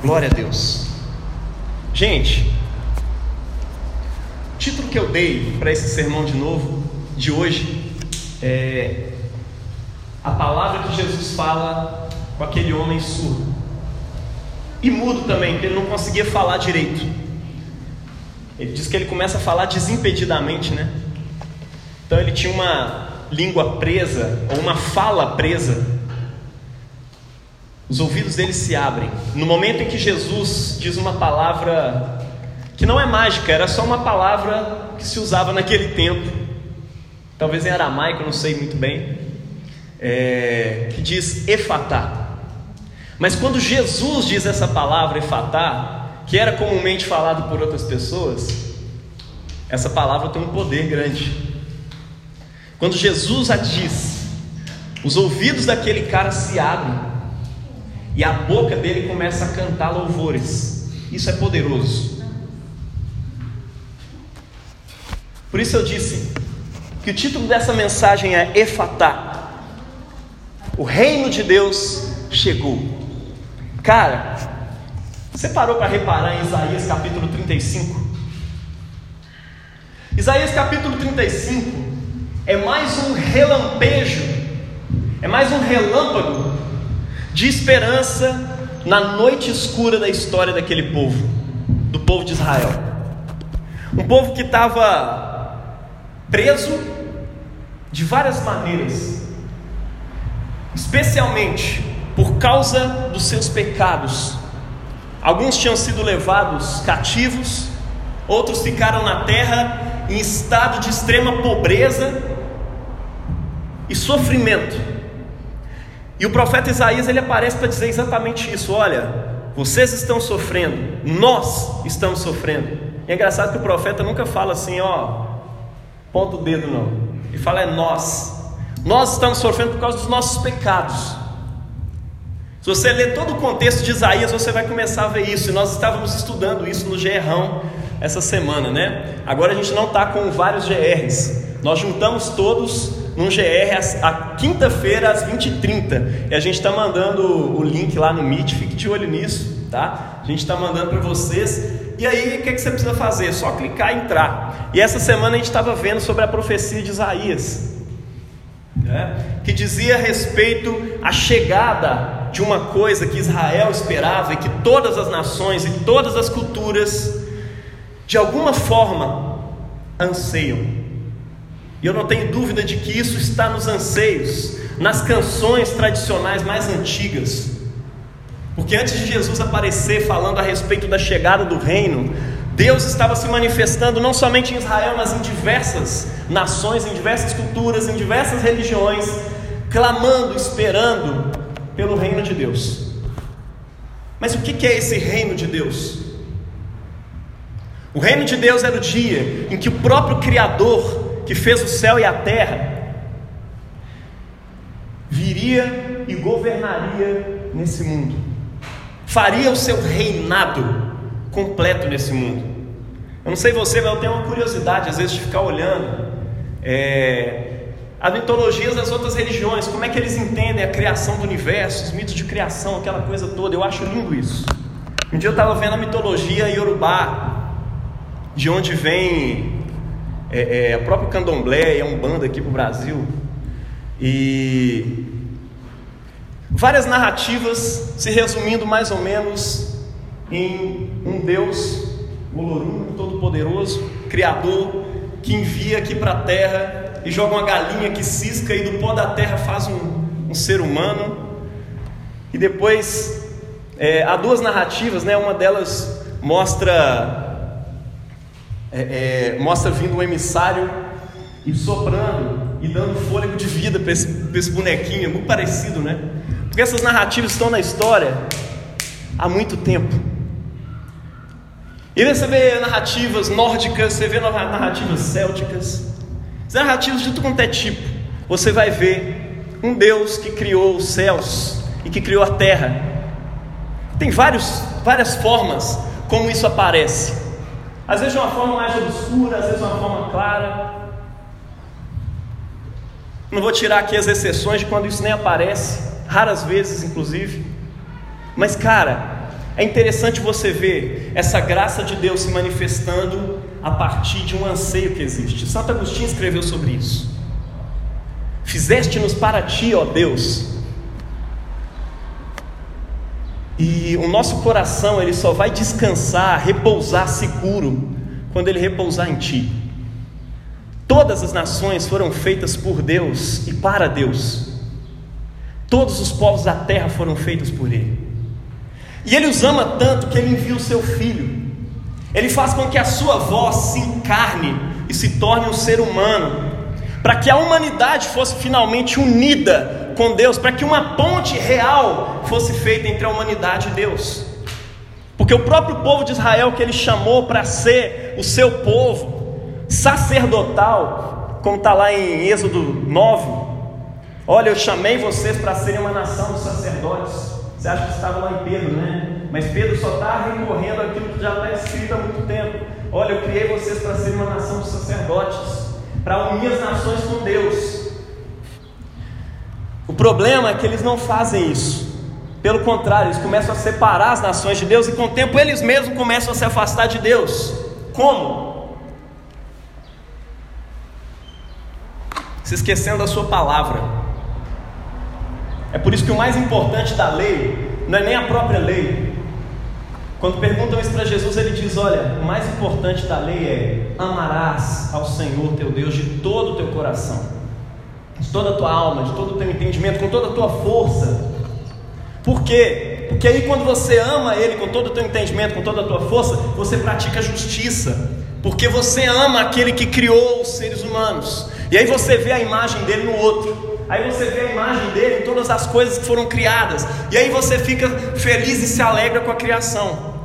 Glória a Deus. Gente, o título que eu dei para esse sermão de novo, de hoje, é a palavra que Jesus fala com aquele homem surdo. E mudo também, porque ele não conseguia falar direito. Ele diz que ele começa a falar desimpedidamente, né? Então ele tinha uma língua presa, ou uma fala presa os ouvidos dele se abrem. No momento em que Jesus diz uma palavra que não é mágica, era só uma palavra que se usava naquele tempo, talvez em aramaico, não sei muito bem, é, que diz efatá. Mas quando Jesus diz essa palavra efatá, que era comumente falado por outras pessoas, essa palavra tem um poder grande. Quando Jesus a diz, os ouvidos daquele cara se abrem e a boca dele começa a cantar louvores. Isso é poderoso. Por isso eu disse que o título dessa mensagem é Efatá. O reino de Deus chegou. Cara, você parou para reparar em Isaías capítulo 35? Isaías capítulo 35 é mais um relampejo, é mais um relâmpago de esperança na noite escura da história daquele povo, do povo de Israel. Um povo que estava preso de várias maneiras, especialmente por causa dos seus pecados. Alguns tinham sido levados cativos, outros ficaram na terra em estado de extrema pobreza e sofrimento. E o profeta Isaías ele aparece para dizer exatamente isso: olha, vocês estão sofrendo, nós estamos sofrendo. E é engraçado que o profeta nunca fala assim, ó, ponta o dedo não. Ele fala é nós. Nós estamos sofrendo por causa dos nossos pecados. Se você ler todo o contexto de Isaías, você vai começar a ver isso. E nós estávamos estudando isso no Gerrão essa semana, né? Agora a gente não está com vários GRs. Nós juntamos todos num GR a, quinta-feira às 20h30. E a gente está mandando o link lá no Meet, fique de olho nisso, tá? A gente está mandando para vocês. E aí, o que, é que você precisa fazer? Só clicar e entrar. E essa semana a gente estava vendo sobre a profecia de Isaías, né? que dizia a respeito à chegada de uma coisa que Israel esperava e que todas as nações e todas as culturas, de alguma forma, anseiam. E eu não tenho dúvida de que isso está nos anseios, nas canções tradicionais mais antigas. Porque antes de Jesus aparecer falando a respeito da chegada do reino, Deus estava se manifestando não somente em Israel, mas em diversas nações, em diversas culturas, em diversas religiões, clamando, esperando pelo reino de Deus. Mas o que é esse reino de Deus? O reino de Deus era o dia em que o próprio Criador que fez o céu e a terra, viria e governaria nesse mundo, faria o seu reinado completo nesse mundo. Eu não sei você, mas eu tenho uma curiosidade às vezes de ficar olhando é, as mitologias das outras religiões, como é que eles entendem a criação do universo, os mitos de criação, aquela coisa toda. Eu acho lindo isso. Um dia eu estava vendo a mitologia iorubá, de onde vem é, é, a própria candomblé é um bando aqui para o Brasil. E várias narrativas se resumindo mais ou menos em um Deus, Olorum, todo-poderoso, Criador, que envia aqui para a terra e joga uma galinha que cisca e do pó da terra faz um, um ser humano. E depois é, há duas narrativas, né? Uma delas mostra é, é, mostra vindo um emissário e soprando e dando fôlego de vida para esse, esse bonequinho, é muito parecido, né? Porque essas narrativas estão na história há muito tempo. E você vê narrativas nórdicas, você vê narrativas célticas, narrativas de tudo quanto é tipo. Você vai ver um Deus que criou os céus e que criou a terra. Tem vários, várias formas como isso aparece. Às vezes de uma forma mais obscura, às vezes de uma forma clara. Não vou tirar aqui as exceções de quando isso nem aparece, raras vezes inclusive. Mas cara, É interessante você ver essa graça de Deus se manifestando a partir de um anseio que existe. Santo Agostinho escreveu sobre isso. Fizeste-nos para ti, ó Deus. E o nosso coração, ele só vai descansar, repousar seguro quando ele repousar em ti. Todas as nações foram feitas por Deus e para Deus. Todos os povos da terra foram feitos por ele. E ele os ama tanto que ele envia o seu filho. Ele faz com que a sua voz se encarne e se torne um ser humano, para que a humanidade fosse finalmente unida com Deus, para que uma ponte real fosse feita entre a humanidade e Deus. Porque o próprio povo de Israel que ele chamou para ser o seu povo sacerdotal, como está lá em Êxodo 9, olha, eu chamei vocês para serem uma nação de sacerdotes. Você acha que estava lá em Pedro, né? Mas Pedro só está recorrendo àquilo que já está escrito há muito tempo. Olha, eu criei vocês para serem uma nação de sacerdotes, para unir as nações com Deus. O problema é que eles não fazem isso. Pelo contrário, eles começam a separar as nações de Deus e com o tempo eles mesmos começam a se afastar de Deus. Como? Se esquecendo da sua palavra. É por isso que o mais importante da lei não é nem a própria lei. Quando perguntam isso para Jesus, ele diz: Olha, o mais importante da lei é amarás ao Senhor teu Deus de todo o teu coração, de toda a tua alma, de todo o teu entendimento, com toda a tua força. Por quê? Porque aí quando você ama Ele com todo o teu entendimento, com toda a tua força, você pratica justiça. Porque você ama aquele que criou os seres humanos. E aí você vê a imagem dele no outro. Aí você vê a imagem dele em todas as coisas que foram criadas. E aí você fica feliz e se alegra com a criação.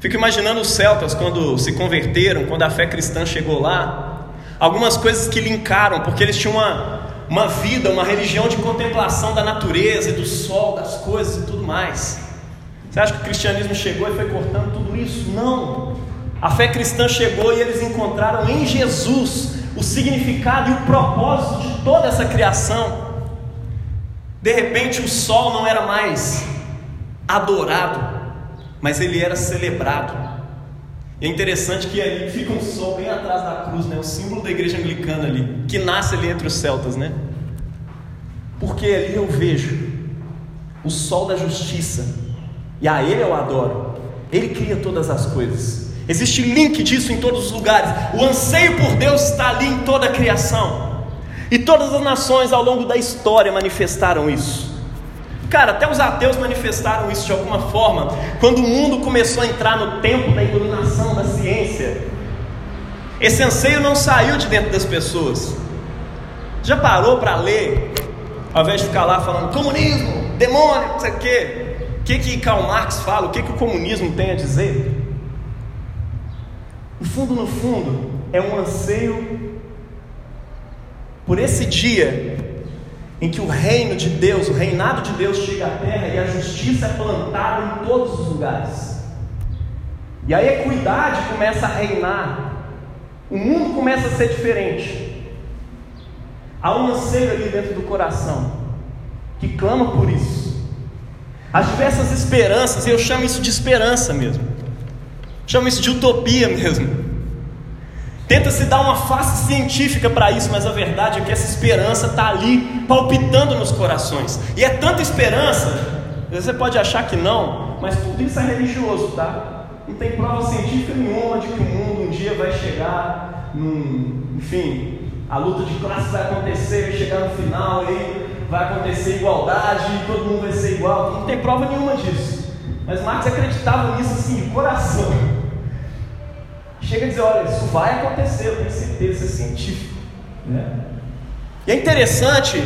Fico imaginando os celtas quando se converteram, quando a fé cristã chegou lá. Algumas coisas que linkaram, porque eles tinham uma, uma vida, uma religião de contemplação da natureza e do sol, das coisas e tudo mais. Você acha que o cristianismo chegou e foi cortando tudo isso? Não. A fé cristã chegou e eles encontraram em Jesus o significado e o propósito de toda essa criação. De repente, o sol não era mais adorado, mas ele era celebrado. E é interessante que ali fica um sol bem atrás da cruz, né? o símbolo da igreja anglicana ali, que nasce ali entre os celtas, né? Porque ali eu vejo o sol da justiça, e a ele eu adoro. Ele cria todas as coisas. Existe link disso em todos os lugares. O anseio por Deus está ali em toda a criação. E todas as nações ao longo da história manifestaram isso. Cara, até os ateus manifestaram isso de alguma forma, quando o mundo começou a entrar no tempo da iluminação da ciência. Esse anseio não saiu de dentro das pessoas. Já parou para ler, ao invés de ficar lá falando comunismo, demônio, não sei o quê? O que, que Karl Marx fala? O que, que o comunismo tem a dizer? No fundo, no fundo, é um anseio por esse dia em que o reino de Deus, o reinado de Deus chega à terra e a justiça é plantada em todos os lugares. E a equidade começa a reinar. O mundo começa a ser diferente. Há um anseio ali dentro do coração que clama por isso. As diversas esperanças, eu chamo isso de esperança mesmo Chama isso de utopia mesmo. Tenta-se dar uma face científica para isso, mas a verdade é que essa esperança está ali palpitando nos corações. E é tanta esperança, você pode achar que não, mas tudo isso é religioso, tá? Não tem prova científica nenhuma de que o mundo um dia vai chegar num. Enfim, a luta de classes vai acontecer, vai chegar no final e vai acontecer igualdade todo mundo vai ser igual. Não tem prova nenhuma disso. Mas Marx acreditava nisso assim, de coração. Chega a dizer: olha, isso vai acontecer, eu tenho certeza, é científico. Né? E é interessante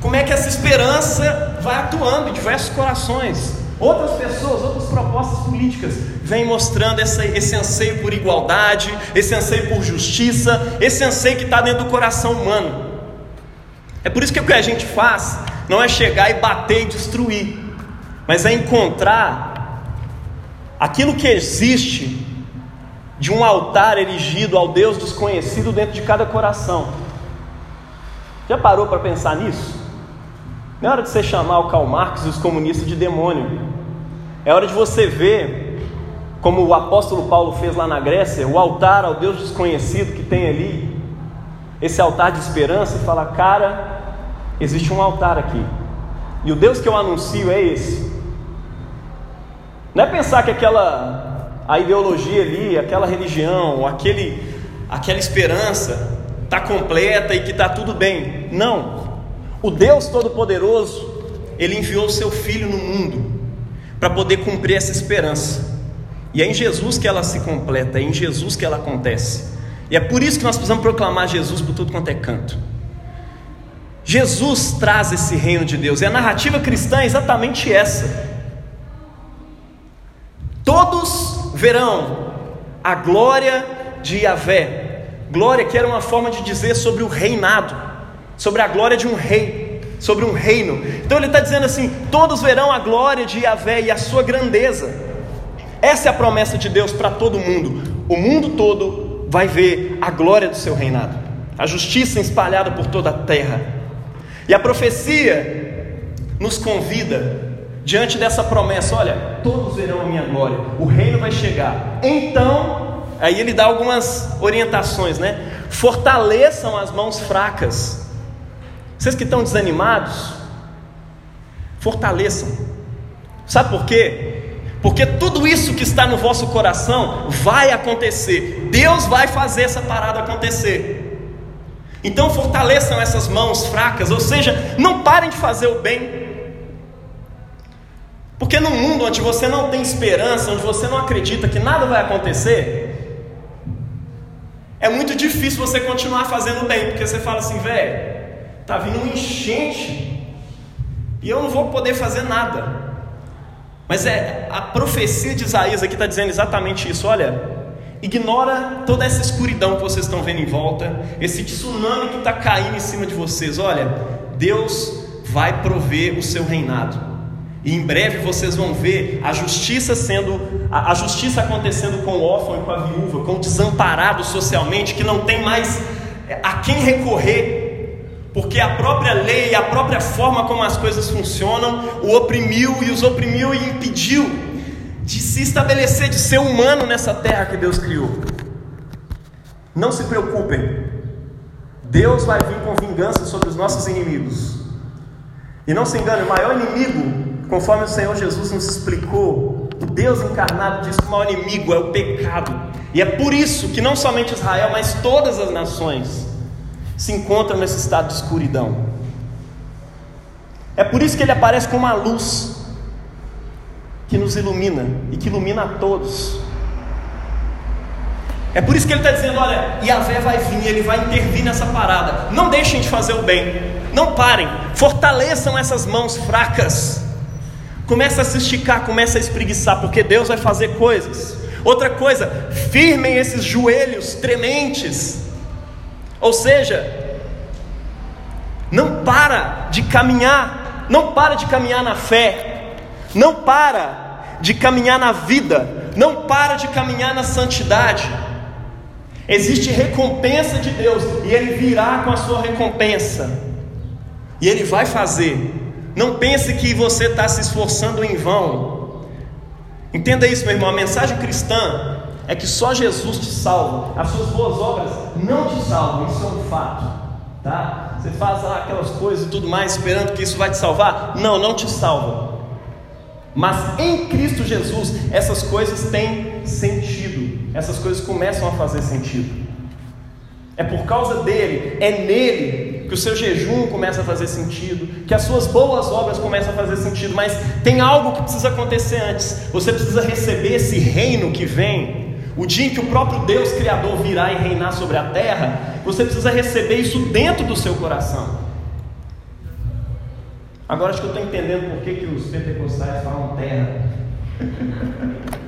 como é que essa esperança vai atuando em diversos corações. Outras pessoas, outras propostas políticas vêm mostrando essa, esse anseio por igualdade, esse anseio por justiça, esse anseio que está dentro do coração humano. É por isso que o que a gente faz não é chegar e bater e destruir, mas é encontrar aquilo que existe de um altar erigido ao Deus desconhecido dentro de cada coração. Já parou para pensar nisso? Não é hora de você chamar o Karl Marx e os comunistas de demônio. É hora de você ver, como o apóstolo Paulo fez lá na Grécia, o altar ao Deus desconhecido que tem ali, esse altar de esperança, e falar: cara, existe um altar aqui, e o Deus que eu anuncio é esse. Não é pensar que aquela a ideologia ali, aquela religião, aquele, aquela esperança está completa e que está tudo bem. Não. O Deus Todo-Poderoso, Ele enviou o seu Filho no mundo para poder cumprir essa esperança. E é em Jesus que ela se completa, é em Jesus que ela acontece. E é por isso que nós precisamos proclamar Jesus por tudo quanto é canto. Jesus traz esse reino de Deus, e a narrativa cristã é exatamente essa. Todos verão a glória de Yahvé, Glória que era uma forma de dizer sobre o reinado, sobre a glória de um rei, sobre um reino. Então ele está dizendo assim: todos verão a glória de Yahvé e a sua grandeza. Essa é a promessa de Deus para todo mundo. O mundo todo vai ver a glória do seu reinado, a justiça espalhada por toda a terra. E a profecia nos convida diante dessa promessa: olha, todos verão a minha glória, o reino vai chegar. Então Aí ele dá algumas orientações, né? Fortaleçam as mãos fracas. Vocês que estão desanimados, fortaleçam. Sabe por quê? Porque tudo isso que está no vosso coração vai acontecer. Deus vai fazer essa parada acontecer. Então fortaleçam essas mãos fracas, ou seja, não parem de fazer o bem. Porque no mundo onde você não tem esperança, onde você não acredita que nada vai acontecer, é muito difícil você continuar fazendo bem, porque você fala assim, velho, tá vindo um enchente e eu não vou poder fazer nada. Mas é a profecia de Isaías aqui está dizendo exatamente isso. Olha, ignora toda essa escuridão que vocês estão vendo em volta, esse tsunami que está caindo em cima de vocês. Olha, Deus vai prover o seu reinado. E em breve vocês vão ver a justiça sendo a, a, justiça acontecendo com o órfão e com a viúva, com o desamparado socialmente que não tem mais é, a quem recorrer, porque a própria lei, a própria forma como as coisas funcionam, o oprimiu e os oprimiu e impediu de se estabelecer, de ser humano nessa terra que Deus criou. Não se preocupem. Deus vai vir com vingança sobre os nossos inimigos. E não se engane, o maior inimigo Conforme o Senhor Jesus nos explicou, o Deus encarnado diz que o maior inimigo é o pecado. E é por isso que não somente Israel, mas todas as nações se encontram nesse estado de escuridão. É por isso que ele aparece como uma luz que nos ilumina e que ilumina a todos. É por isso que ele está dizendo: olha, Yahvé vai vir, ele vai intervir nessa parada. Não deixem de fazer o bem, não parem, fortaleçam essas mãos fracas. Começa a se esticar, começa a espreguiçar, porque Deus vai fazer coisas. Outra coisa, firmem esses joelhos trementes. Ou seja, não para de caminhar, não para de caminhar na fé, não para de caminhar na vida, não para de caminhar na santidade. Existe recompensa de Deus e Ele virá com a sua recompensa, e Ele vai fazer não pense que você está se esforçando em vão. Entenda isso, meu irmão. A mensagem cristã é que só Jesus te salva. As suas boas obras não te salvam. Isso é um fato. Tá? Você faz lá aquelas coisas e tudo mais, esperando que isso vai te salvar? Não, não te salva. Mas em Cristo Jesus, essas coisas têm sentido. Essas coisas começam a fazer sentido. É por causa dele, é nele que o seu jejum começa a fazer sentido, que as suas boas obras começam a fazer sentido, mas tem algo que precisa acontecer antes. Você precisa receber esse reino que vem. O dia em que o próprio Deus Criador virá e reinar sobre a terra, você precisa receber isso dentro do seu coração. Agora acho que eu estou entendendo por que, que os pentecostais falam terra.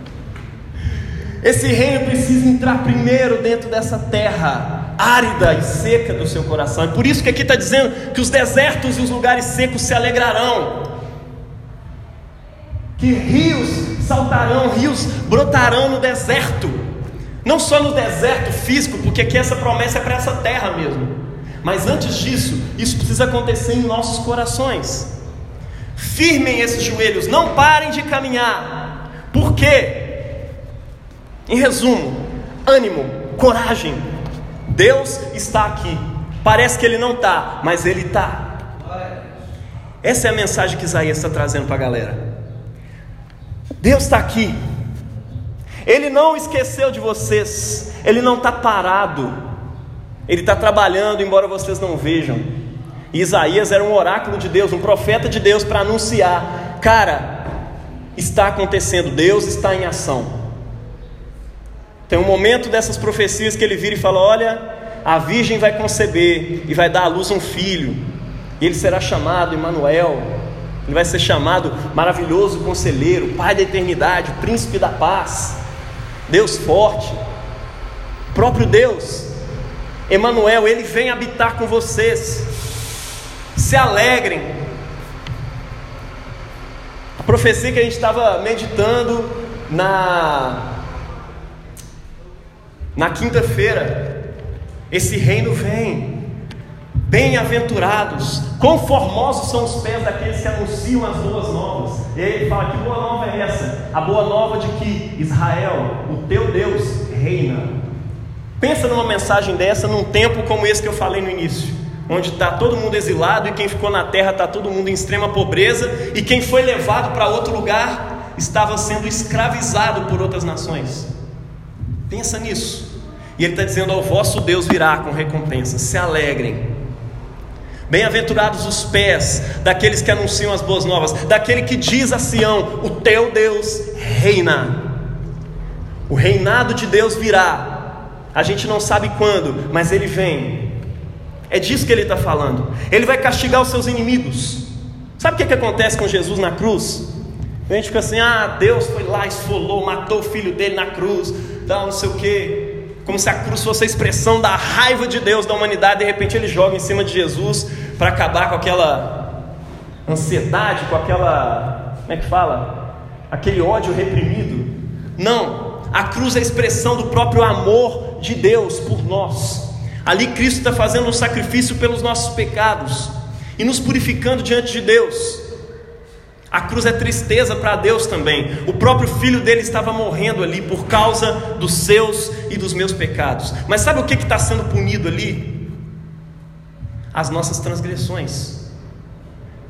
Esse reino precisa entrar primeiro dentro dessa terra árida e seca do seu coração. É por isso que aqui está dizendo que os desertos e os lugares secos se alegrarão, que rios saltarão, rios brotarão no deserto, não só no deserto físico, porque aqui essa promessa é para essa terra mesmo, mas antes disso, isso precisa acontecer em nossos corações. Firmem esses joelhos, não parem de caminhar Por quê? Em resumo, ânimo, coragem. Deus está aqui. Parece que ele não está, mas ele está. Essa é a mensagem que Isaías está trazendo para a galera. Deus está aqui. Ele não esqueceu de vocês. Ele não está parado. Ele está trabalhando, embora vocês não vejam. Isaías era um oráculo de Deus, um profeta de Deus para anunciar: cara, está acontecendo, Deus está em ação. Tem um momento dessas profecias que ele vira e fala: Olha, a virgem vai conceber e vai dar à luz um filho, e ele será chamado Emanuel. Ele vai ser chamado maravilhoso conselheiro, pai da eternidade, príncipe da paz, Deus forte, próprio Deus. Emanuel, ele vem habitar com vocês. Se alegrem. A profecia que a gente estava meditando na na quinta-feira, esse reino vem. Bem-aventurados, conformosos são os pés daqueles que anunciam as boas novas. E aí ele fala: que boa nova é essa? A boa nova de que Israel, o teu Deus, reina. Pensa numa mensagem dessa num tempo como esse que eu falei no início, onde está todo mundo exilado e quem ficou na terra está todo mundo em extrema pobreza, e quem foi levado para outro lugar estava sendo escravizado por outras nações. Pensa nisso. E ele está dizendo: ao vosso Deus virá com recompensa, se alegrem. Bem-aventurados os pés daqueles que anunciam as boas novas, daquele que diz a Sião: O teu Deus reina. O reinado de Deus virá. A gente não sabe quando, mas ele vem. É disso que ele está falando. Ele vai castigar os seus inimigos. Sabe o que, que acontece com Jesus na cruz? A gente fica assim: ah, Deus foi lá, esfolou, matou o filho dele na cruz, tal, não sei o que como se a cruz fosse a expressão da raiva de Deus da humanidade, de repente ele joga em cima de Jesus para acabar com aquela ansiedade, com aquela, como é que fala? Aquele ódio reprimido. Não, a cruz é a expressão do próprio amor de Deus por nós. Ali Cristo está fazendo um sacrifício pelos nossos pecados e nos purificando diante de Deus. A cruz é tristeza para Deus também. O próprio filho dele estava morrendo ali por causa dos seus e dos meus pecados. Mas sabe o que está sendo punido ali? As nossas transgressões.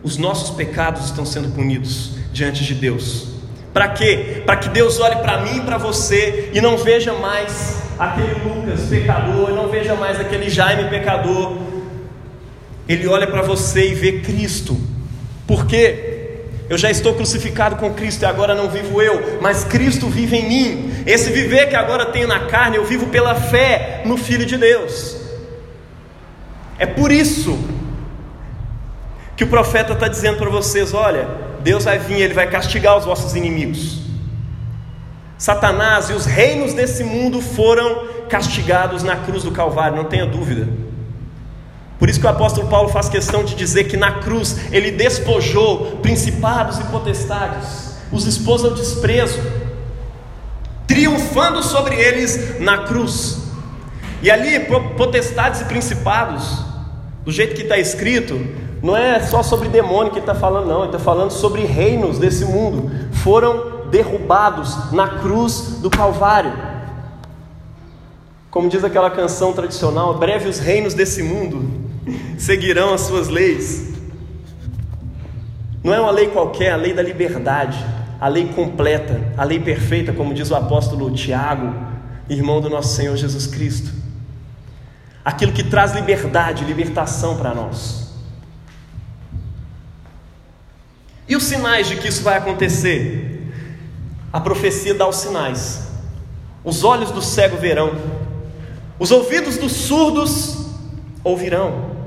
Os nossos pecados estão sendo punidos diante de Deus. Para quê? Para que Deus olhe para mim e para você e não veja mais aquele Lucas pecador, não veja mais aquele Jaime pecador. Ele olha para você e vê Cristo. Por quê? Eu já estou crucificado com Cristo e agora não vivo eu, mas Cristo vive em mim. Esse viver que agora tenho na carne, eu vivo pela fé no Filho de Deus. É por isso que o profeta está dizendo para vocês: olha, Deus vai vir, ele vai castigar os vossos inimigos. Satanás e os reinos desse mundo foram castigados na cruz do Calvário, não tenha dúvida. Por isso que o apóstolo Paulo faz questão de dizer que na cruz ele despojou principados e potestades, os expôs ao desprezo, triunfando sobre eles na cruz. E ali, potestades e principados, do jeito que está escrito, não é só sobre demônio que ele está falando, não, ele está falando sobre reinos desse mundo, foram derrubados na cruz do Calvário. Como diz aquela canção tradicional, breve os reinos desse mundo seguirão as suas leis. Não é uma lei qualquer, é a lei da liberdade, a lei completa, a lei perfeita, como diz o apóstolo Tiago, irmão do nosso Senhor Jesus Cristo. Aquilo que traz liberdade, libertação para nós. E os sinais de que isso vai acontecer? A profecia dá os sinais. Os olhos do cego verão, os ouvidos dos surdos ouvirão.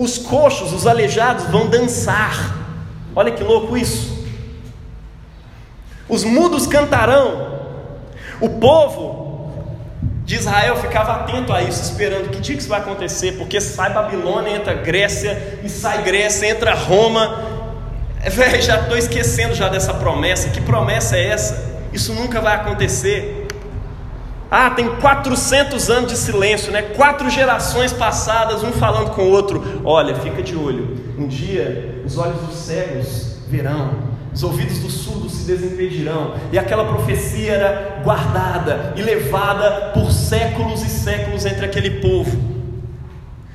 Os coxos, os aleijados vão dançar. Olha que louco isso. Os mudos cantarão. O povo de Israel ficava atento a isso, esperando que dia que isso vai acontecer, porque sai Babilônia, entra Grécia, e sai Grécia, entra Roma. Véi, já estou esquecendo já dessa promessa. Que promessa é essa? Isso nunca vai acontecer. Ah, tem 400 anos de silêncio, né? Quatro gerações passadas, um falando com o outro. Olha, fica de olho. Um dia os olhos dos cegos verão, Os ouvidos dos surdos se desimpedirão, e aquela profecia era guardada e levada por séculos e séculos entre aquele povo.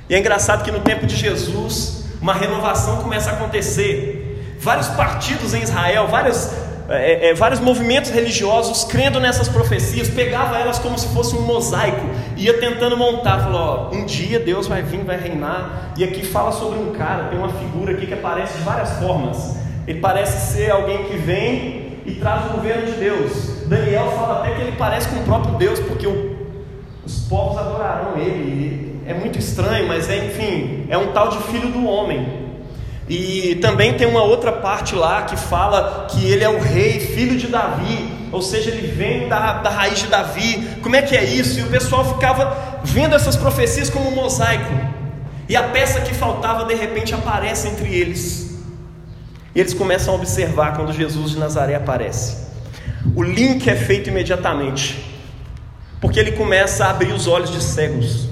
E é engraçado que no tempo de Jesus, uma renovação começa a acontecer. Vários partidos em Israel, várias, é, é, vários movimentos religiosos crendo nessas profecias, pegava elas como se fosse um mosaico, ia tentando montar, falou: ó, um dia Deus vai vir, vai reinar. E aqui fala sobre um cara, tem uma figura aqui que aparece de várias formas. Ele parece ser alguém que vem e traz o governo de Deus. Daniel fala até que ele parece com o próprio Deus, porque o, os povos adorarão ele. É muito estranho, mas é, enfim, é um tal de filho do homem. E também tem uma outra parte lá que fala que ele é o rei, filho de Davi, ou seja, ele vem da, da raiz de Davi. Como é que é isso? E o pessoal ficava vendo essas profecias como um mosaico, e a peça que faltava de repente aparece entre eles. E eles começam a observar quando Jesus de Nazaré aparece. O link é feito imediatamente, porque ele começa a abrir os olhos de cegos,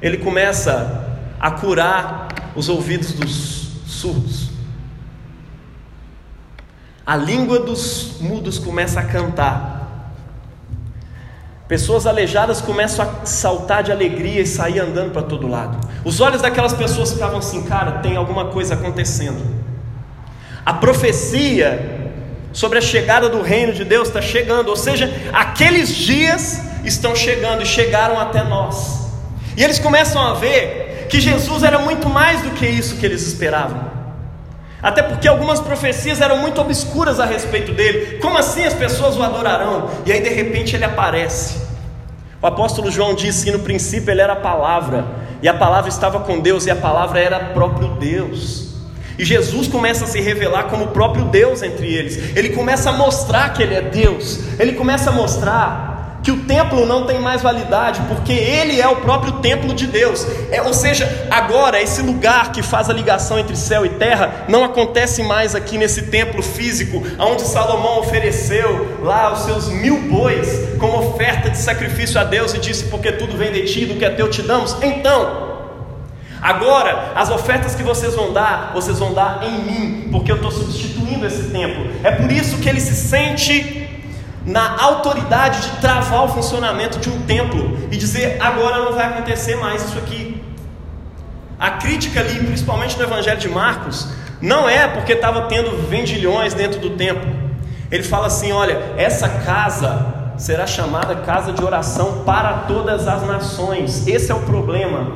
ele começa a curar os ouvidos dos surdos, a língua dos mudos começa a cantar, pessoas aleijadas começam a saltar de alegria e sair andando para todo lado. Os olhos daquelas pessoas ficavam assim, cara, tem alguma coisa acontecendo. A profecia sobre a chegada do reino de Deus está chegando, ou seja, aqueles dias estão chegando e chegaram até nós. E eles começam a ver que Jesus era muito mais do que isso que eles esperavam. Até porque algumas profecias eram muito obscuras a respeito dele. Como assim as pessoas o adorarão? E aí de repente ele aparece. O apóstolo João disse que no princípio ele era a palavra, e a palavra estava com Deus, e a palavra era próprio Deus. E Jesus começa a se revelar como o próprio Deus entre eles. Ele começa a mostrar que ele é Deus. Ele começa a mostrar que o templo não tem mais validade, porque ele é o próprio templo de Deus. É, ou seja, agora esse lugar que faz a ligação entre céu e terra não acontece mais aqui nesse templo físico, onde Salomão ofereceu lá os seus mil bois como oferta de sacrifício a Deus e disse: Porque tudo vem de ti, do que é teu te damos. Então, Agora, as ofertas que vocês vão dar, vocês vão dar em mim, porque eu estou substituindo esse templo. É por isso que ele se sente na autoridade de travar o funcionamento de um templo e dizer: agora não vai acontecer mais isso aqui. A crítica ali, principalmente no Evangelho de Marcos, não é porque estava tendo vendilhões dentro do templo. Ele fala assim: olha, essa casa será chamada casa de oração para todas as nações. Esse é o problema.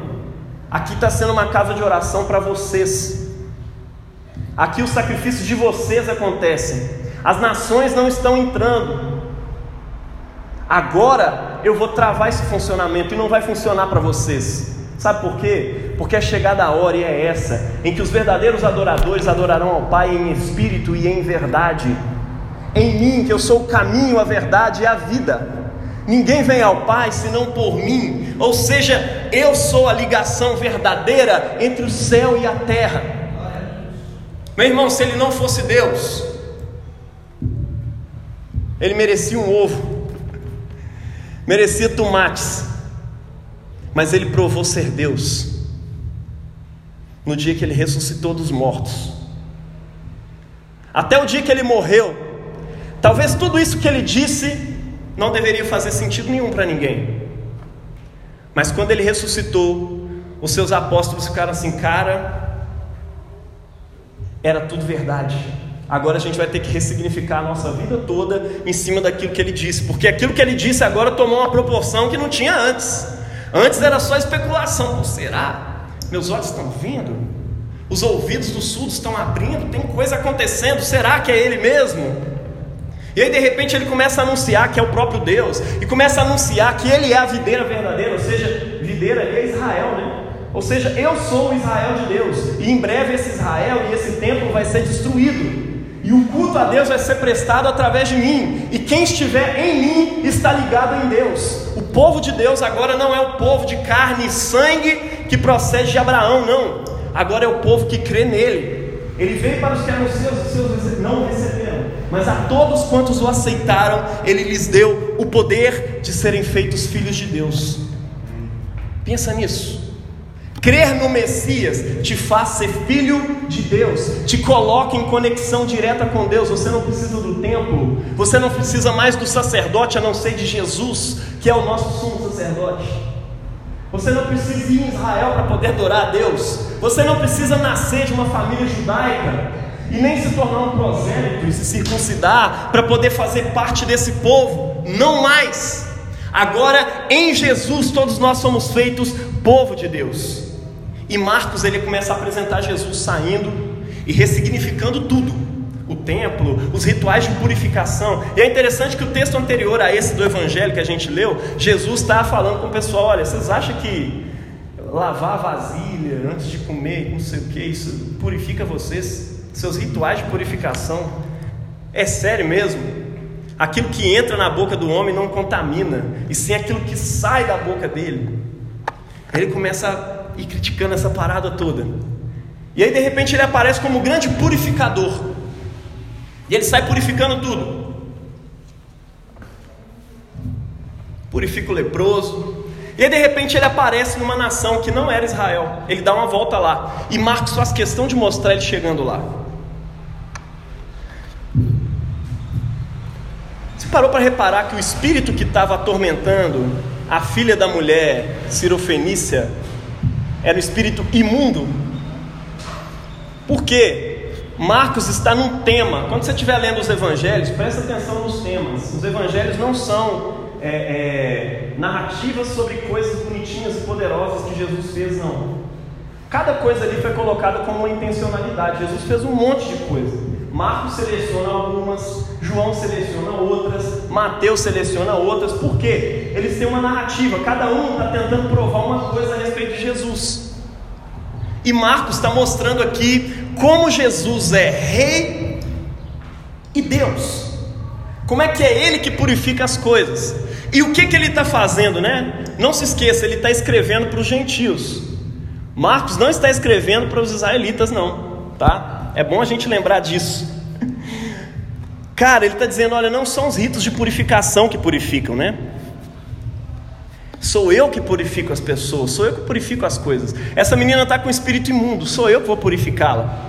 Aqui está sendo uma casa de oração para vocês. Aqui os sacrifícios de vocês acontecem. As nações não estão entrando. Agora eu vou travar esse funcionamento e não vai funcionar para vocês. Sabe por quê? Porque é chegada a hora e é essa em que os verdadeiros adoradores adorarão ao Pai em espírito e em verdade. Em mim, que eu sou o caminho, a verdade e a vida. Ninguém vem ao Pai senão por mim. Ou seja, eu sou a ligação verdadeira entre o céu e a terra. Meu irmão, se ele não fosse Deus, ele merecia um ovo, merecia tomates, mas ele provou ser Deus no dia que ele ressuscitou dos mortos. Até o dia que ele morreu, talvez tudo isso que ele disse não deveria fazer sentido nenhum para ninguém. Mas quando ele ressuscitou, os seus apóstolos ficaram assim, cara, era tudo verdade. Agora a gente vai ter que ressignificar a nossa vida toda em cima daquilo que ele disse, porque aquilo que ele disse agora tomou uma proporção que não tinha antes. Antes era só especulação. será? Meus olhos estão vendo? Os ouvidos dos surdos estão abrindo? Tem coisa acontecendo? Será que é ele mesmo? E aí de repente ele começa a anunciar que é o próprio Deus, e começa a anunciar que ele é a videira verdadeira, ou seja, videira é Israel, né? Ou seja, eu sou o Israel de Deus, e em breve esse Israel e esse templo vai ser destruído. E o culto a Deus vai ser prestado através de mim, e quem estiver em mim está ligado em Deus. O povo de Deus agora não é o povo de carne e sangue que procede de Abraão, não. Agora é o povo que crê nele. Ele veio para os que eram seus, os seus não receberam mas a todos quantos o aceitaram, ele lhes deu o poder de serem feitos filhos de Deus. Pensa nisso. Crer no Messias te faz ser filho de Deus, te coloca em conexão direta com Deus. Você não precisa do templo, você não precisa mais do sacerdote a não ser de Jesus, que é o nosso sumo sacerdote. Você não precisa ir em Israel para poder adorar a Deus. Você não precisa nascer de uma família judaica e nem se tornar um prosélito e se circuncidar para poder fazer parte desse povo. Não mais. Agora, em Jesus, todos nós somos feitos povo de Deus. E Marcos ele começa a apresentar Jesus saindo e ressignificando tudo. O templo, os rituais de purificação. E é interessante que o texto anterior a esse do evangelho que a gente leu, Jesus está falando com o pessoal: olha, vocês acham que lavar a vasilha antes de comer, não sei o que, isso purifica vocês? Seus rituais de purificação. É sério mesmo? Aquilo que entra na boca do homem não contamina, e sim aquilo que sai da boca dele. Ele começa e criticando essa parada toda. E aí de repente ele aparece como grande purificador. E ele sai purificando tudo. Purifica o leproso. E aí de repente ele aparece numa nação que não era Israel. Ele dá uma volta lá. E Marcos faz questão de mostrar ele chegando lá. Você parou para reparar que o espírito que estava atormentando a filha da mulher Cirofenícia era o espírito imundo. Por quê? Marcos está num tema. Quando você estiver lendo os evangelhos, presta atenção nos temas. Os evangelhos não são é, é, narrativas sobre coisas bonitinhas e poderosas que Jesus fez, não. Cada coisa ali foi colocada com uma intencionalidade. Jesus fez um monte de coisa. Marcos seleciona algumas, João seleciona outras, Mateus seleciona outras, por quê? Eles têm uma narrativa, cada um está tentando provar uma coisa a respeito Jesus. E Marcos está mostrando aqui como Jesus é rei e Deus. Como é que é Ele que purifica as coisas? E o que, que ele está fazendo, né? Não se esqueça, ele está escrevendo para os gentios. Marcos não está escrevendo para os israelitas, não, tá? É bom a gente lembrar disso. Cara, ele está dizendo: olha, não são os ritos de purificação que purificam, né? Sou eu que purifico as pessoas, sou eu que purifico as coisas. Essa menina está com espírito imundo, sou eu que vou purificá-la.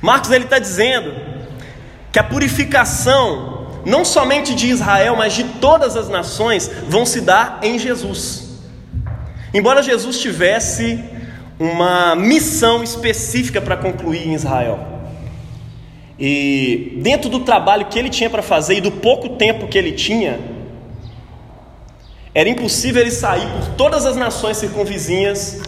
Marcos ele está dizendo que a purificação, não somente de Israel, mas de todas as nações, vão se dar em Jesus. Embora Jesus tivesse uma missão específica para concluir em Israel. E dentro do trabalho que ele tinha para fazer e do pouco tempo que ele tinha, era impossível ele sair por todas as nações circunvizinhas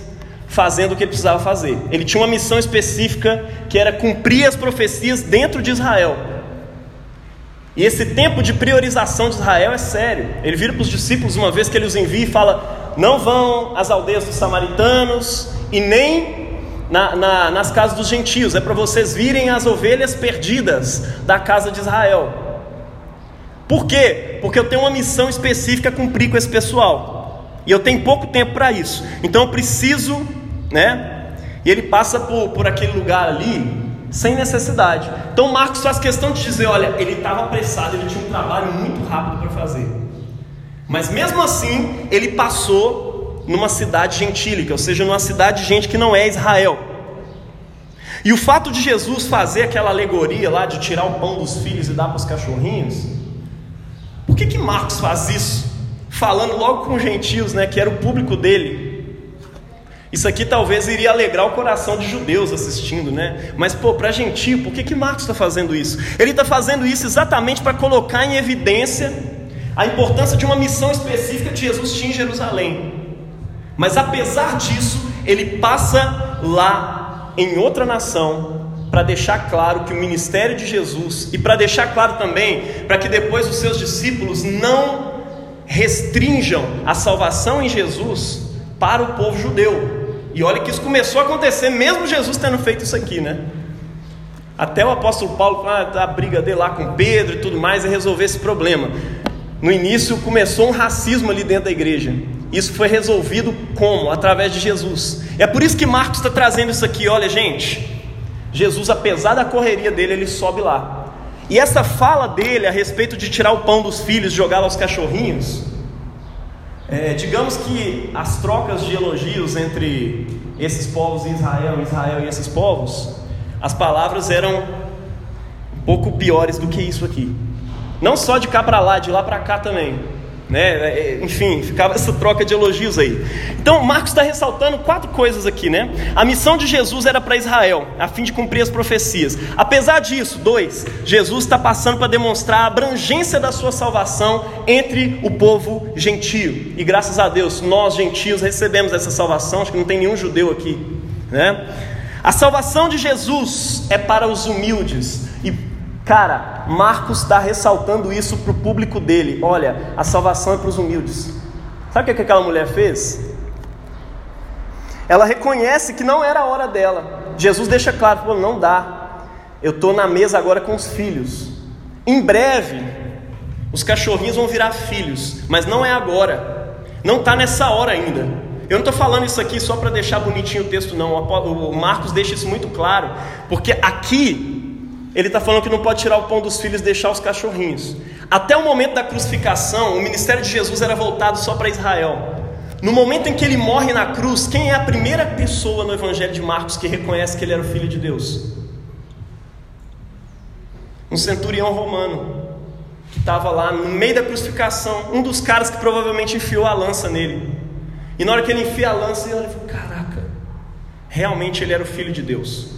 fazendo o que ele precisava fazer. Ele tinha uma missão específica que era cumprir as profecias dentro de Israel. E esse tempo de priorização de Israel é sério. Ele vira para os discípulos uma vez que ele os envia e fala: Não vão às aldeias dos samaritanos, e nem na, na, nas casas dos gentios, é para vocês virem as ovelhas perdidas da casa de Israel. Por quê? Porque eu tenho uma missão específica a cumprir com esse pessoal, e eu tenho pouco tempo para isso, então eu preciso, né? E ele passa por, por aquele lugar ali sem necessidade. Então Marcos faz questão de dizer: olha, ele estava apressado, ele tinha um trabalho muito rápido para fazer. Mas mesmo assim, ele passou numa cidade gentílica, ou seja, numa cidade de gente que não é Israel. E o fato de Jesus fazer aquela alegoria lá de tirar o pão dos filhos e dar para os cachorrinhos, que, que Marcos faz isso? Falando logo com os gentios, né, que era o público dele. Isso aqui talvez iria alegrar o coração de judeus assistindo, né? Mas, pô, para gentio, por que, que Marcos está fazendo isso? Ele está fazendo isso exatamente para colocar em evidência a importância de uma missão específica que Jesus tinha em Jerusalém. Mas apesar disso, ele passa lá em outra nação para deixar claro que o ministério de Jesus e para deixar claro também para que depois os seus discípulos não restringam a salvação em Jesus para o povo judeu. E olha que isso começou a acontecer mesmo Jesus tendo feito isso aqui, né? Até o apóstolo Paulo, a briga dele lá com Pedro e tudo mais, e resolver esse problema. No início começou um racismo ali dentro da igreja. Isso foi resolvido como? Através de Jesus. É por isso que Marcos está trazendo isso aqui. Olha, gente, Jesus, apesar da correria dele, ele sobe lá. E essa fala dele a respeito de tirar o pão dos filhos e jogar aos cachorrinhos, É, digamos que as trocas de elogios entre esses povos e Israel, Israel e esses povos, as palavras eram um pouco piores do que isso aqui. Não só de cá para lá, de lá para cá também. Né? É, enfim, ficava essa troca de elogios aí. Então, Marcos está ressaltando quatro coisas aqui, né? A missão de Jesus era para Israel, a fim de cumprir as profecias. Apesar disso, dois, Jesus está passando para demonstrar a abrangência da sua salvação entre o povo gentio. E graças a Deus, nós gentios recebemos essa salvação. Acho que não tem nenhum judeu aqui, né? A salvação de Jesus é para os humildes e Cara, Marcos está ressaltando isso para o público dele. Olha, a salvação é para os humildes. Sabe o que aquela mulher fez? Ela reconhece que não era a hora dela. Jesus deixa claro: falou, não dá. Eu estou na mesa agora com os filhos. Em breve, os cachorrinhos vão virar filhos, mas não é agora. Não está nessa hora ainda. Eu não estou falando isso aqui só para deixar bonitinho o texto, não. O Marcos deixa isso muito claro, porque aqui ele está falando que não pode tirar o pão dos filhos e deixar os cachorrinhos. Até o momento da crucificação, o ministério de Jesus era voltado só para Israel. No momento em que ele morre na cruz, quem é a primeira pessoa no Evangelho de Marcos que reconhece que ele era o filho de Deus? Um centurião romano, que estava lá no meio da crucificação, um dos caras que provavelmente enfiou a lança nele. E na hora que ele enfia a lança, ele falou: Caraca, realmente ele era o filho de Deus.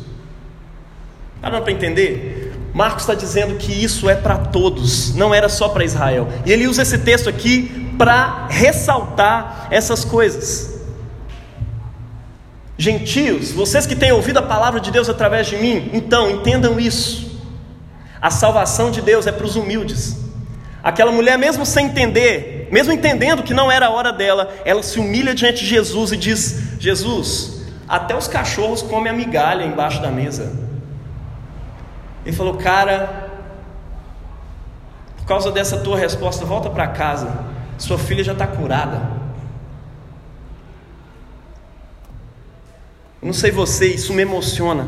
Está dando para entender? Marcos está dizendo que isso é para todos, não era só para Israel. E ele usa esse texto aqui para ressaltar essas coisas. Gentios, vocês que têm ouvido a palavra de Deus através de mim, então entendam isso. A salvação de Deus é para os humildes. Aquela mulher, mesmo sem entender, mesmo entendendo que não era a hora dela, ela se humilha diante de Jesus e diz: Jesus, até os cachorros comem a migalha embaixo da mesa. Ele falou: Cara, por causa dessa tua resposta, volta para casa. Sua filha já está curada. Eu não sei você, isso me emociona.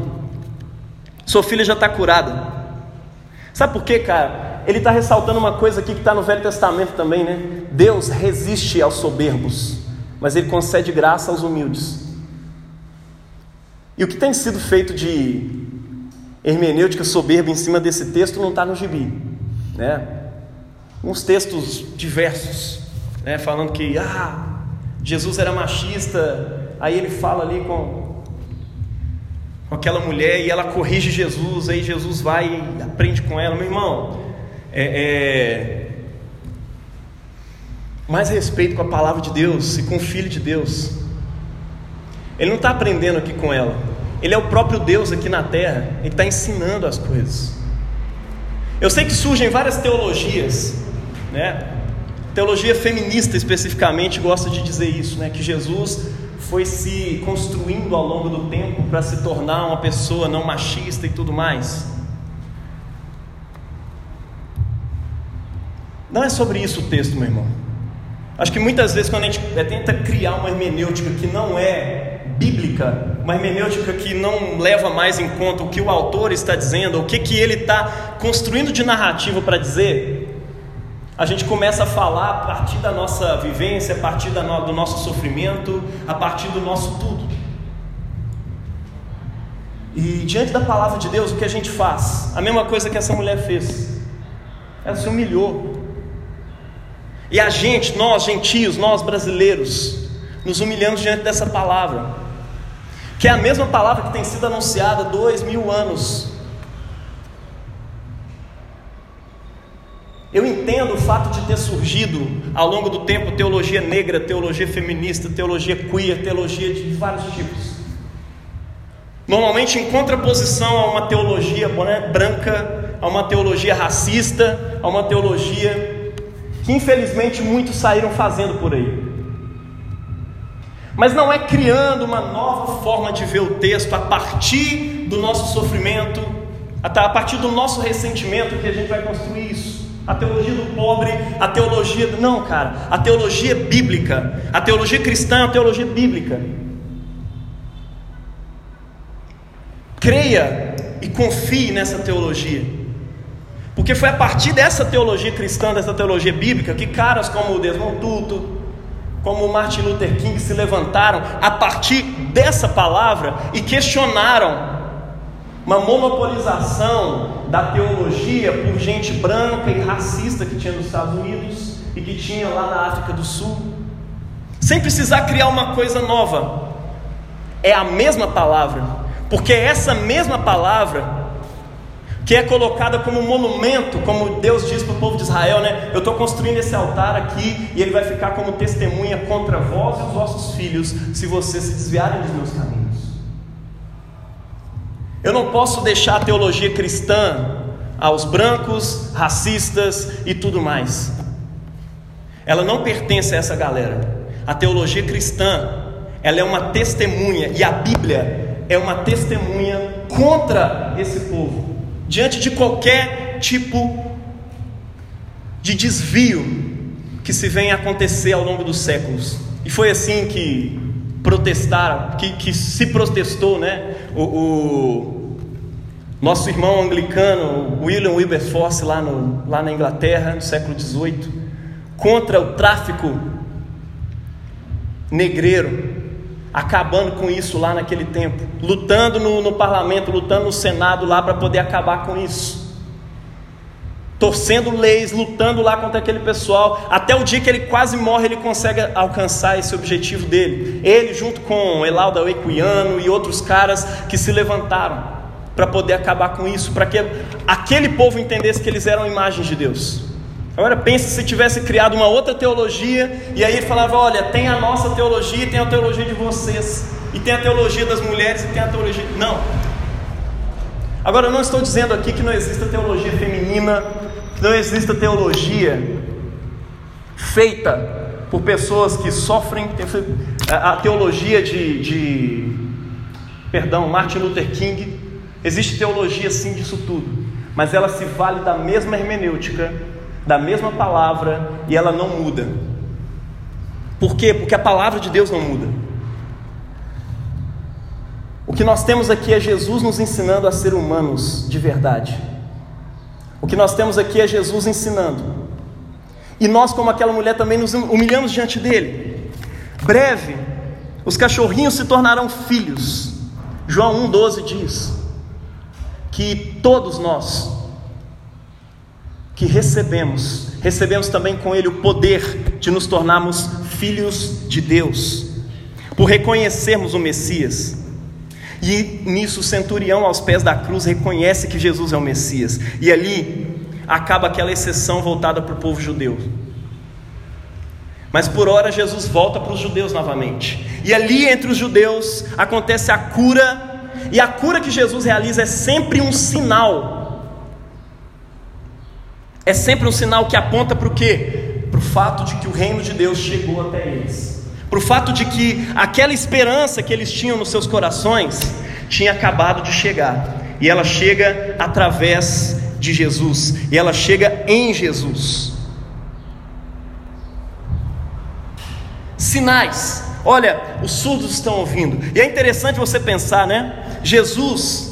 Sua filha já está curada. Sabe por quê, cara? Ele está ressaltando uma coisa aqui que está no Velho Testamento também, né? Deus resiste aos soberbos, mas Ele concede graça aos humildes. E o que tem sido feito de hermenêutica soberba em cima desse texto não está no gibi, né? Uns textos diversos, né? Falando que ah, Jesus era machista, aí ele fala ali com, com aquela mulher e ela corrige Jesus, aí Jesus vai e aprende com ela, meu irmão, é, é mais respeito com a palavra de Deus e com o Filho de Deus. Ele não está aprendendo aqui com ela, ele é o próprio Deus aqui na terra, ele está ensinando as coisas. Eu sei que surgem várias teologias, né? Teologia feminista especificamente gosta de dizer isso, né? Que Jesus foi se construindo ao longo do tempo para se tornar uma pessoa não machista e tudo mais. Não é sobre isso o texto, meu irmão. Acho que muitas vezes quando a gente tenta criar uma hermenêutica que não é bíblica, uma hermenêutica que não leva mais em conta o que o autor está dizendo, o que, que ele está construindo de narrativa para dizer, a gente começa a falar a partir da nossa vivência, a partir do nosso sofrimento, a partir do nosso tudo. E diante da palavra de Deus, o que a gente faz? A mesma coisa que essa mulher fez. Ela se humilhou. E a gente, nós gentios, nós brasileiros, nos humilhamos diante dessa palavra que é a mesma palavra que tem sido anunciada dois mil anos. Eu entendo o fato de ter surgido ao longo do tempo teologia negra, teologia feminista, teologia queer, teologia de vários tipos. Normalmente em contraposição a uma teologia branca, a uma teologia racista, a uma teologia que infelizmente muitos saíram fazendo por aí. Mas não é criando uma nova forma de ver o texto a partir do nosso sofrimento, a partir do nosso ressentimento que a gente vai construir isso. A teologia do pobre, a teologia. Não, cara. A teologia bíblica, a teologia cristã, a teologia bíblica. Creia e confie nessa teologia. Porque foi a partir dessa teologia cristã, dessa teologia bíblica, que caras como o Desmond Tutu, como Martin Luther King se levantaram a partir dessa palavra e questionaram uma monopolização da teologia por gente branca e racista que tinha nos Estados Unidos e que tinha lá na África do Sul, sem precisar criar uma coisa nova. É a mesma palavra, porque é essa mesma palavra que é colocada como monumento, como Deus diz para o povo de Israel, né? Eu estou construindo esse altar aqui e ele vai ficar como testemunha contra vós e os vossos filhos, se vocês se desviarem dos meus caminhos. Eu não posso deixar a teologia cristã aos brancos, racistas e tudo mais. Ela não pertence a essa galera. A teologia cristã, ela é uma testemunha e a Bíblia é uma testemunha contra esse povo, diante de qualquer tipo de desvio que se vem a acontecer ao longo dos séculos. E foi assim que protestaram, que, que se protestou, né? O, o, nosso irmão anglicano, William Wilberforce, lá, no, lá na Inglaterra, no século XVIII, contra o tráfico negreiro, acabando com isso lá naquele tempo, lutando no, no parlamento, lutando no Senado lá para poder acabar com isso torcendo leis, lutando lá contra aquele pessoal, até o dia que ele quase morre, ele consegue alcançar esse objetivo dele. Ele, junto com Elalda Equiano e outros caras que se levantaram para poder acabar com isso, para que aquele povo entendesse que eles eram imagens de Deus. Agora pense se tivesse criado uma outra teologia e aí falava: olha, tem a nossa teologia tem a teologia de vocês, e tem a teologia das mulheres e tem a teologia. Não. Agora eu não estou dizendo aqui que não exista teologia feminina não exista teologia feita por pessoas que sofrem a teologia de, de perdão, Martin Luther King. Existe teologia sim disso tudo, mas ela se vale da mesma hermenêutica, da mesma palavra e ela não muda. Por quê? Porque a palavra de Deus não muda. O que nós temos aqui é Jesus nos ensinando a ser humanos de verdade. O que nós temos aqui é Jesus ensinando. E nós, como aquela mulher, também nos humilhamos diante dele. Breve, os cachorrinhos se tornarão filhos. João 1,12 diz que todos nós que recebemos, recebemos também com ele o poder de nos tornarmos filhos de Deus, por reconhecermos o Messias. E nisso o centurião aos pés da cruz reconhece que Jesus é o Messias. E ali acaba aquela exceção voltada para o povo judeu. Mas por hora Jesus volta para os judeus novamente. E ali entre os judeus acontece a cura, e a cura que Jesus realiza é sempre um sinal. É sempre um sinal que aponta para o quê? Para o fato de que o reino de Deus chegou até eles para o fato de que aquela esperança que eles tinham nos seus corações tinha acabado de chegar, e ela chega através de Jesus, e ela chega em Jesus. Sinais, olha, os surdos estão ouvindo, e é interessante você pensar, né? Jesus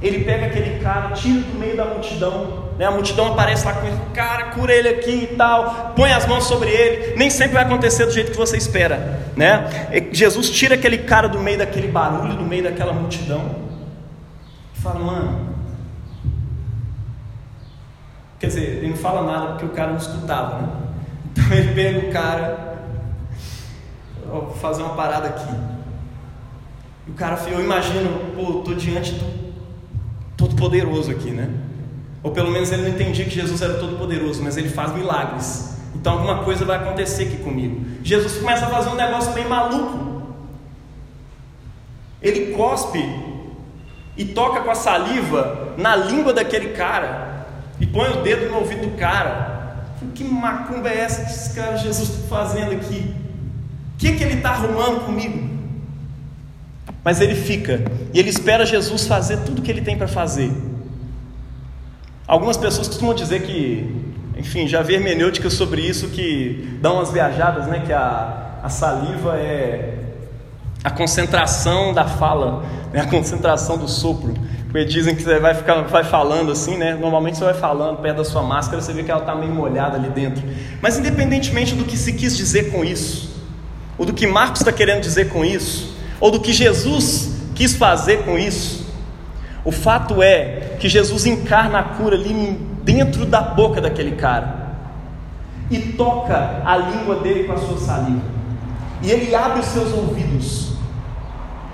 ele pega aquele cara, tira do meio da multidão, né? a multidão aparece lá com ele, cara, cura ele aqui e tal, põe as mãos sobre ele, nem sempre vai acontecer do jeito que você espera, né? Jesus tira aquele cara do meio daquele barulho, do meio daquela multidão, e fala, mano, quer dizer, ele não fala nada porque o cara não escutava, né? Então ele pega o cara, vou fazer uma parada aqui, e o cara, eu imagino, pô, estou diante do todo poderoso aqui, né? Ou pelo menos ele não entendia que Jesus era todo poderoso, mas ele faz milagres. Então alguma coisa vai acontecer aqui comigo. Jesus começa a fazer um negócio bem maluco. Ele cospe e toca com a saliva na língua daquele cara e põe o dedo no ouvido do cara. Que macumba é essa que esse cara Jesus está fazendo aqui? O que, que ele está arrumando comigo? Mas ele fica e ele espera Jesus fazer tudo o que ele tem para fazer. Algumas pessoas costumam dizer que, enfim, já vi hermenêutica sobre isso que dão umas viajadas, né? Que a, a saliva é a concentração da fala, né, a concentração do sopro. Porque dizem que você vai, ficar, vai falando assim, né? Normalmente você vai falando perto da sua máscara, você vê que ela está meio molhada ali dentro. Mas independentemente do que se quis dizer com isso, ou do que Marcos está querendo dizer com isso, ou do que Jesus quis fazer com isso, o fato é que Jesus encarna a cura ali dentro da boca daquele cara e toca a língua dele com a sua saliva, e ele abre os seus ouvidos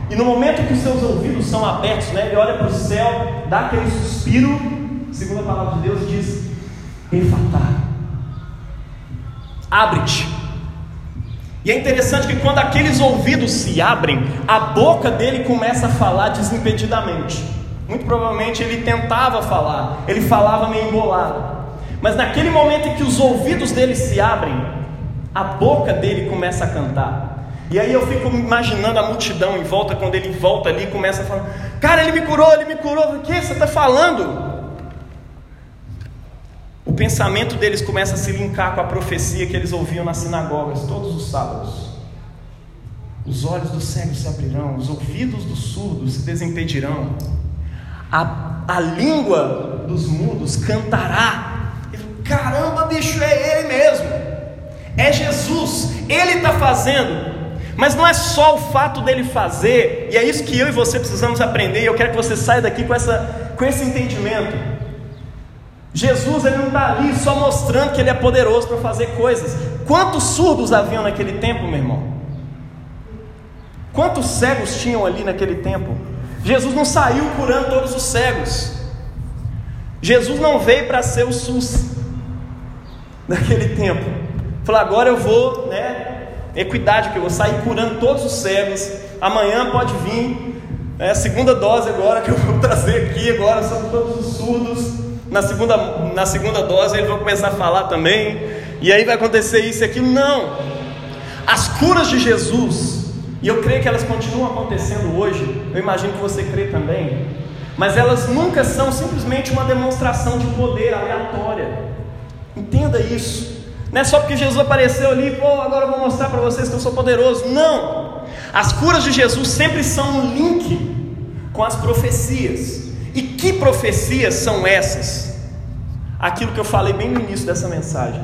e no momento que os seus ouvidos são abertos, né, ele olha para o céu, dá aquele suspiro, segundo a palavra de Deus, diz: Efatá, abre-te. E é interessante que quando aqueles ouvidos se abrem, a boca dele começa a falar desimpedidamente. Muito provavelmente ele tentava falar, ele falava meio embolado. Mas naquele momento em que os ouvidos dele se abrem, a boca dele começa a cantar. E aí eu fico imaginando a multidão em volta, quando ele volta ali e começa a falar: Cara, ele me curou, ele me curou. O que você está falando? O pensamento deles começa a se linkar com a profecia que eles ouviam nas sinagogas todos os sábados. Os olhos dos cegos se abrirão, os ouvidos dos surdos se desimpedirão, a, a língua dos mudos cantará. Caramba, bicho, é ele mesmo, é Jesus, ele está fazendo. Mas não é só o fato dele fazer, e é isso que eu e você precisamos aprender, e eu quero que você saia daqui com, essa, com esse entendimento. Jesus ele não está ali só mostrando que ele é poderoso para fazer coisas. Quantos surdos haviam naquele tempo, meu irmão? Quantos cegos tinham ali naquele tempo? Jesus não saiu curando todos os cegos. Jesus não veio para ser o SUS naquele tempo. Falou, agora eu vou, né, equidade, que eu vou sair curando todos os cegos. Amanhã pode vir é, a segunda dose agora que eu vou trazer aqui, agora são todos os surdos. Na segunda, na segunda dose eles vão começar a falar também. E aí vai acontecer isso e aquilo. Não! As curas de Jesus, e eu creio que elas continuam acontecendo hoje, eu imagino que você crê também, mas elas nunca são simplesmente uma demonstração de poder aleatória. Entenda isso. Não é só porque Jesus apareceu ali, pô, agora eu vou mostrar para vocês que eu sou poderoso. Não! As curas de Jesus sempre são um link com as profecias. E que profecias são essas? Aquilo que eu falei bem no início dessa mensagem.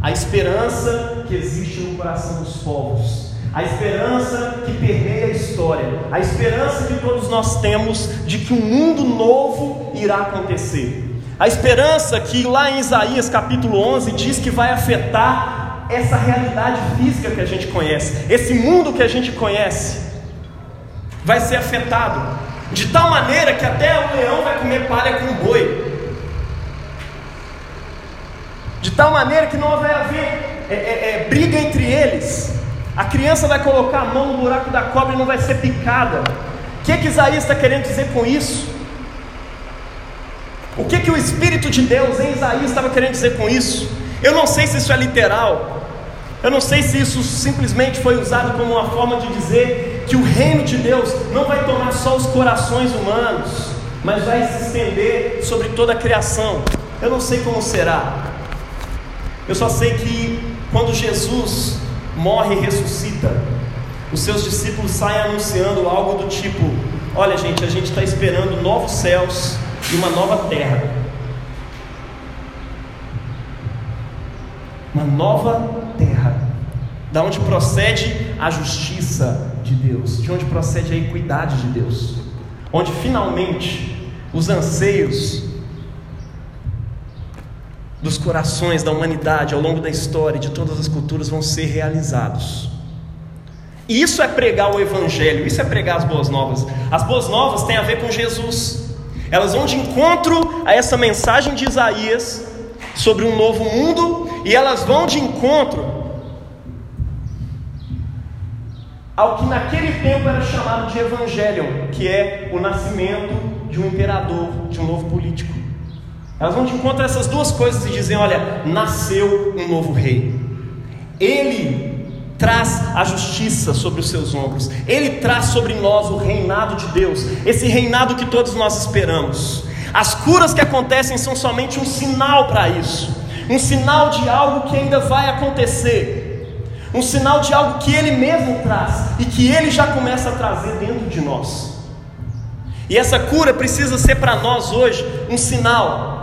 A esperança que existe no coração dos povos. A esperança que permeia a história. A esperança que todos nós temos de que um mundo novo irá acontecer. A esperança que lá em Isaías capítulo 11 diz que vai afetar essa realidade física que a gente conhece, esse mundo que a gente conhece, vai ser afetado, de tal maneira que até o leão vai comer palha com o boi, de tal maneira que não vai haver é, é, é, briga entre eles, a criança vai colocar a mão no buraco da cobra e não vai ser picada. O que, que Isaías está querendo dizer com isso? O que, que o Espírito de Deus em Isaías estava querendo dizer com isso? Eu não sei se isso é literal, eu não sei se isso simplesmente foi usado como uma forma de dizer que o reino de Deus não vai tomar só os corações humanos, mas vai se estender sobre toda a criação. Eu não sei como será. Eu só sei que quando Jesus morre e ressuscita, os seus discípulos saem anunciando algo do tipo: Olha, gente, a gente está esperando novos céus e uma nova terra. Uma nova terra, da onde procede a justiça de Deus, de onde procede a equidade de Deus, onde finalmente os anseios dos corações da humanidade ao longo da história e de todas as culturas vão ser realizados. Isso é pregar o Evangelho, isso é pregar as boas novas. As boas novas têm a ver com Jesus. Elas vão de encontro a essa mensagem de Isaías sobre um novo mundo e elas vão de encontro ao que naquele tempo era chamado de evangelho, que é o nascimento de um imperador, de um novo político. Elas vão de encontro a essas duas coisas e dizem: olha, nasceu um novo rei. Ele traz a justiça sobre os seus ombros, Ele traz sobre nós o reinado de Deus, esse reinado que todos nós esperamos. As curas que acontecem são somente um sinal para isso, um sinal de algo que ainda vai acontecer, um sinal de algo que Ele mesmo traz e que Ele já começa a trazer dentro de nós. E essa cura precisa ser para nós hoje um sinal.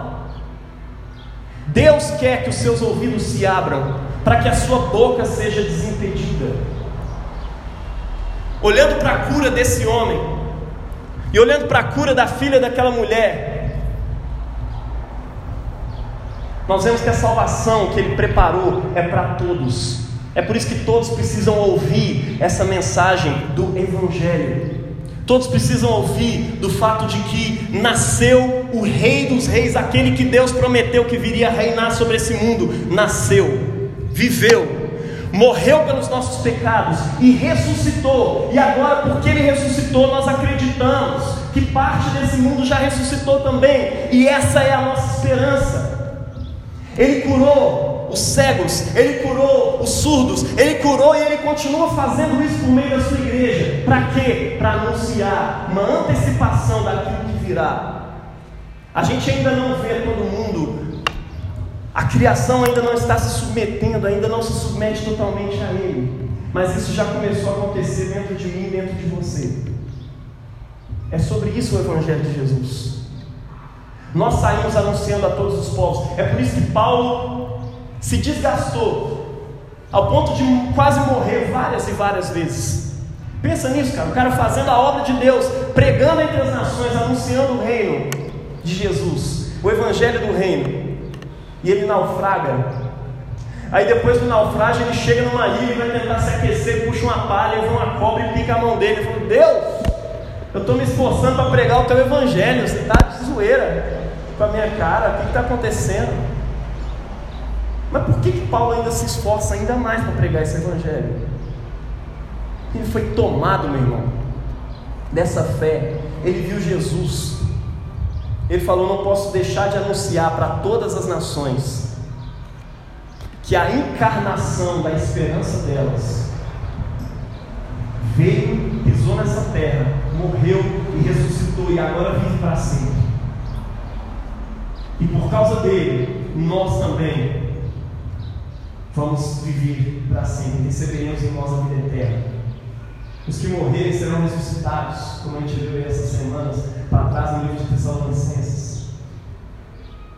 Deus quer que os seus ouvidos se abram para que a sua boca seja desimpedida. Olhando para a cura desse homem e olhando para a cura da filha daquela mulher, nós vemos que a salvação que ele preparou é para todos. É por isso que todos precisam ouvir essa mensagem do Evangelho. Todos precisam ouvir do fato de que nasceu o Rei dos Reis, aquele que Deus prometeu que viria reinar sobre esse mundo. Nasceu, viveu, morreu pelos nossos pecados e ressuscitou. E agora, porque ele ressuscitou, nós acreditamos que parte desse mundo já ressuscitou também. E essa é a nossa esperança. Ele curou os cegos, ele curou os surdos, ele curou e ele continua fazendo isso por meio da sua igreja. Para quê? Para anunciar uma antecipação daquilo que virá. A gente ainda não vê todo mundo, a criação ainda não está se submetendo, ainda não se submete totalmente a Ele, mas isso já começou a acontecer dentro de mim dentro de você. É sobre isso o Evangelho de Jesus. Nós saímos anunciando a todos os povos. É por isso que Paulo se desgastou ao ponto de quase morrer várias e várias vezes. Pensa nisso, cara. O cara fazendo a obra de Deus, pregando entre as nações, anunciando o reino de Jesus, o evangelho do reino. E ele naufraga. Aí depois do naufrágio ele chega numa ilha e vai tentar se aquecer, puxa uma palha, e uma cobra e pica a mão dele. Ele falou: Deus, eu estou me esforçando para pregar o teu evangelho. Você está de zoeira com a minha cara. O que está acontecendo? Mas por que, que Paulo ainda se esforça ainda mais para pregar esse evangelho? Ele foi tomado, meu irmão, dessa fé. Ele viu Jesus. Ele falou: Não posso deixar de anunciar para todas as nações que a encarnação da esperança delas veio, pisou nessa terra, morreu e ressuscitou e agora vive para sempre. E por causa dele, nós também vamos viver para sempre, receberemos em nós a vida eterna. Os que morrerem serão ressuscitados, como a gente viu essas semanas para trás no livro de Tessalonicenses.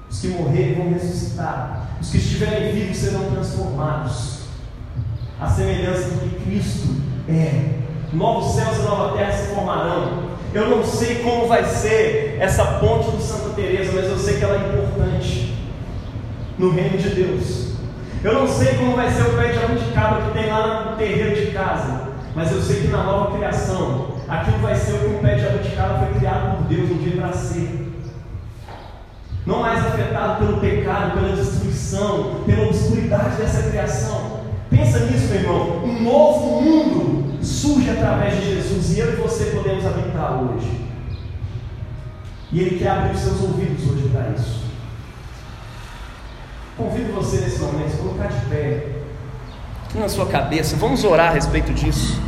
Os que morrerem vão ressuscitar, os que estiverem vivos serão transformados. A semelhança do que Cristo é. Novos céus e nova terra se formarão. Eu não sei como vai ser essa ponte do Santa Teresa, mas eu sei que ela é importante no reino de Deus. Eu não sei como vai ser o pé de jabuticaba que tem lá no terreiro de casa, mas eu sei que na nova criação, aquilo vai ser o que o pé de jabuticaba foi criado por Deus um dia para ser. Não mais afetado pelo pecado, pela destruição, pela obscuridade dessa criação. Pensa nisso, meu irmão. Um novo mundo surge através de Jesus e eu e você podemos habitar hoje. E Ele quer abrir os seus ouvidos hoje para isso. Convido você nesse momento a colocar de pé na sua cabeça. Vamos orar a respeito disso.